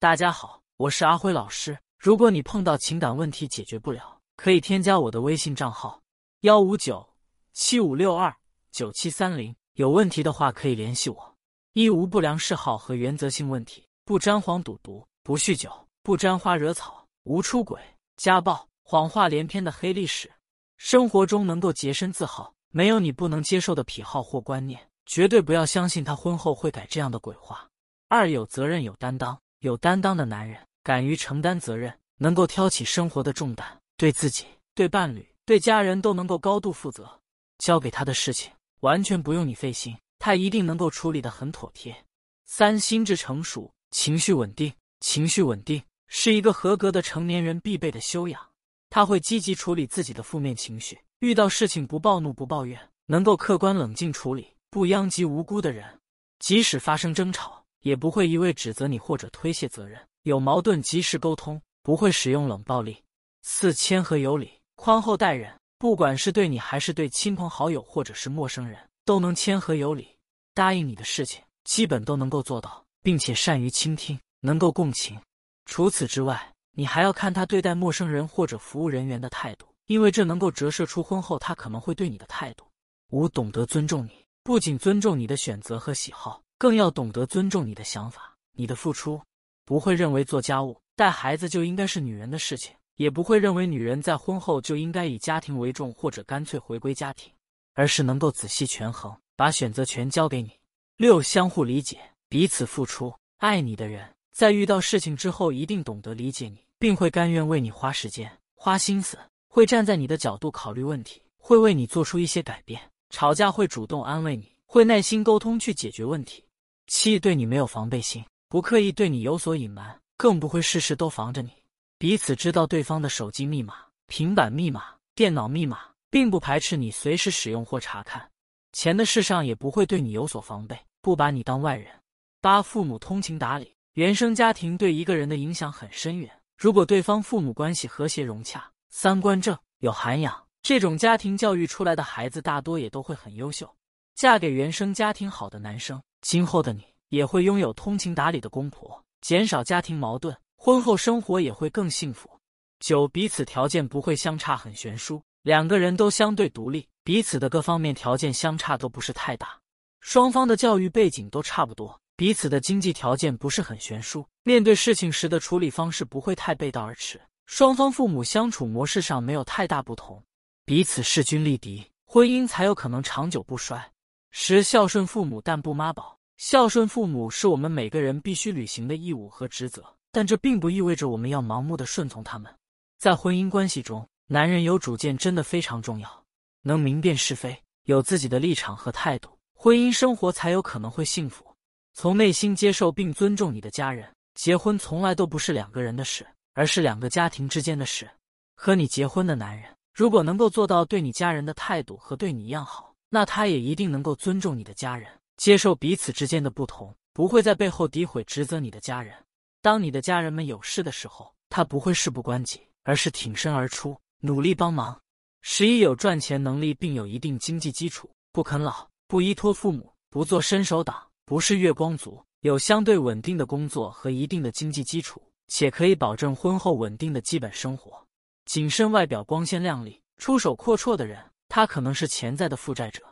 大家好，我是阿辉老师。如果你碰到情感问题解决不了，可以添加我的微信账号：幺五九七五六二九七三零。有问题的话可以联系我。一无不良嗜好和原则性问题，不沾黄赌毒，不酗酒，不沾花惹草，无出轨、家暴、谎话连篇的黑历史。生活中能够洁身自好，没有你不能接受的癖好或观念。绝对不要相信他婚后会改这样的鬼话。二有责任有担当，有担当的男人敢于承担责任，能够挑起生活的重担，对自己、对伴侣、对家人都能够高度负责。交给他的事情完全不用你费心，他一定能够处理的很妥帖。三心智成熟，情绪稳定，情绪稳定是一个合格的成年人必备的修养。他会积极处理自己的负面情绪，遇到事情不暴怒不抱怨，能够客观冷静处理。不殃及无辜的人，即使发生争吵，也不会一味指责你或者推卸责任。有矛盾及时沟通，不会使用冷暴力。四谦和有礼，宽厚待人，不管是对你还是对亲朋好友或者是陌生人，都能谦和有礼。答应你的事情，基本都能够做到，并且善于倾听，能够共情。除此之外，你还要看他对待陌生人或者服务人员的态度，因为这能够折射出婚后他可能会对你的态度。五懂得尊重你。不仅尊重你的选择和喜好，更要懂得尊重你的想法、你的付出。不会认为做家务、带孩子就应该是女人的事情，也不会认为女人在婚后就应该以家庭为重，或者干脆回归家庭，而是能够仔细权衡，把选择权交给你。六、相互理解，彼此付出。爱你的人，在遇到事情之后，一定懂得理解你，并会甘愿为你花时间、花心思，会站在你的角度考虑问题，会为你做出一些改变。吵架会主动安慰你，会耐心沟通去解决问题。七对你没有防备心，不刻意对你有所隐瞒，更不会事事都防着你。彼此知道对方的手机密码、平板密码、电脑密码，并不排斥你随时使用或查看。钱的事上也不会对你有所防备，不把你当外人。八父母通情达理，原生家庭对一个人的影响很深远。如果对方父母关系和谐融洽，三观正，有涵养。这种家庭教育出来的孩子，大多也都会很优秀。嫁给原生家庭好的男生，今后的你也会拥有通情达理的公婆，减少家庭矛盾，婚后生活也会更幸福。九，彼此条件不会相差很悬殊，两个人都相对独立，彼此的各方面条件相差都不是太大，双方的教育背景都差不多，彼此的经济条件不是很悬殊，面对事情时的处理方式不会太背道而驰，双方父母相处模式上没有太大不同。彼此势均力敌，婚姻才有可能长久不衰。十孝顺父母，但不妈宝。孝顺父母是我们每个人必须履行的义务和职责，但这并不意味着我们要盲目的顺从他们。在婚姻关系中，男人有主见真的非常重要，能明辨是非，有自己的立场和态度，婚姻生活才有可能会幸福。从内心接受并尊重你的家人，结婚从来都不是两个人的事，而是两个家庭之间的事。和你结婚的男人。如果能够做到对你家人的态度和对你一样好，那他也一定能够尊重你的家人，接受彼此之间的不同，不会在背后诋毁指责你的家人。当你的家人们有事的时候，他不会事不关己，而是挺身而出，努力帮忙。十一有赚钱能力并有一定经济基础，不啃老，不依托父母，不做伸手党，不是月光族，有相对稳定的工作和一定的经济基础，且可以保证婚后稳定的基本生活。谨慎，外表光鲜亮丽、出手阔绰的人，他可能是潜在的负债者。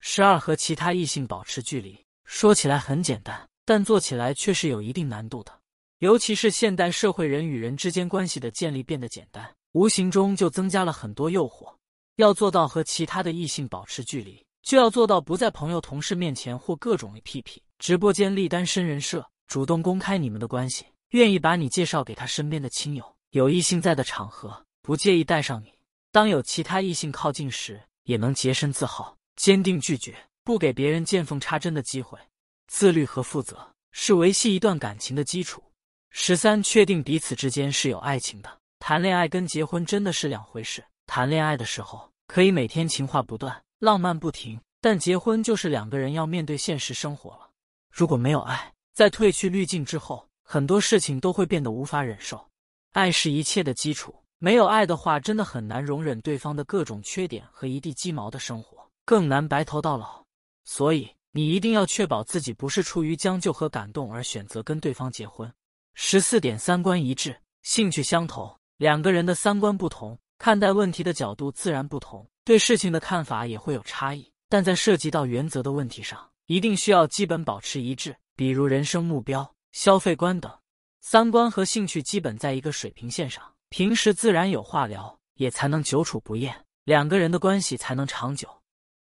十二，和其他异性保持距离，说起来很简单，但做起来却是有一定难度的。尤其是现代社会，人与人之间关系的建立变得简单，无形中就增加了很多诱惑。要做到和其他的异性保持距离，就要做到不在朋友、同事面前或各种 APP、直播间立单身人设，主动公开你们的关系，愿意把你介绍给他身边的亲友，有异性在的场合。不介意带上你，当有其他异性靠近时，也能洁身自好，坚定拒绝，不给别人见缝插针的机会。自律和负责是维系一段感情的基础。十三，确定彼此之间是有爱情的。谈恋爱跟结婚真的是两回事。谈恋爱的时候可以每天情话不断，浪漫不停，但结婚就是两个人要面对现实生活了。如果没有爱，在褪去滤镜之后，很多事情都会变得无法忍受。爱是一切的基础。没有爱的话，真的很难容忍对方的各种缺点和一地鸡毛的生活，更难白头到老。所以，你一定要确保自己不是出于将就和感动而选择跟对方结婚。十四点三观一致，兴趣相投。两个人的三观不同，看待问题的角度自然不同，对事情的看法也会有差异。但在涉及到原则的问题上，一定需要基本保持一致。比如人生目标、消费观等，三观和兴趣基本在一个水平线上，平时自然有话聊，也才能久处不厌，两个人的关系才能长久。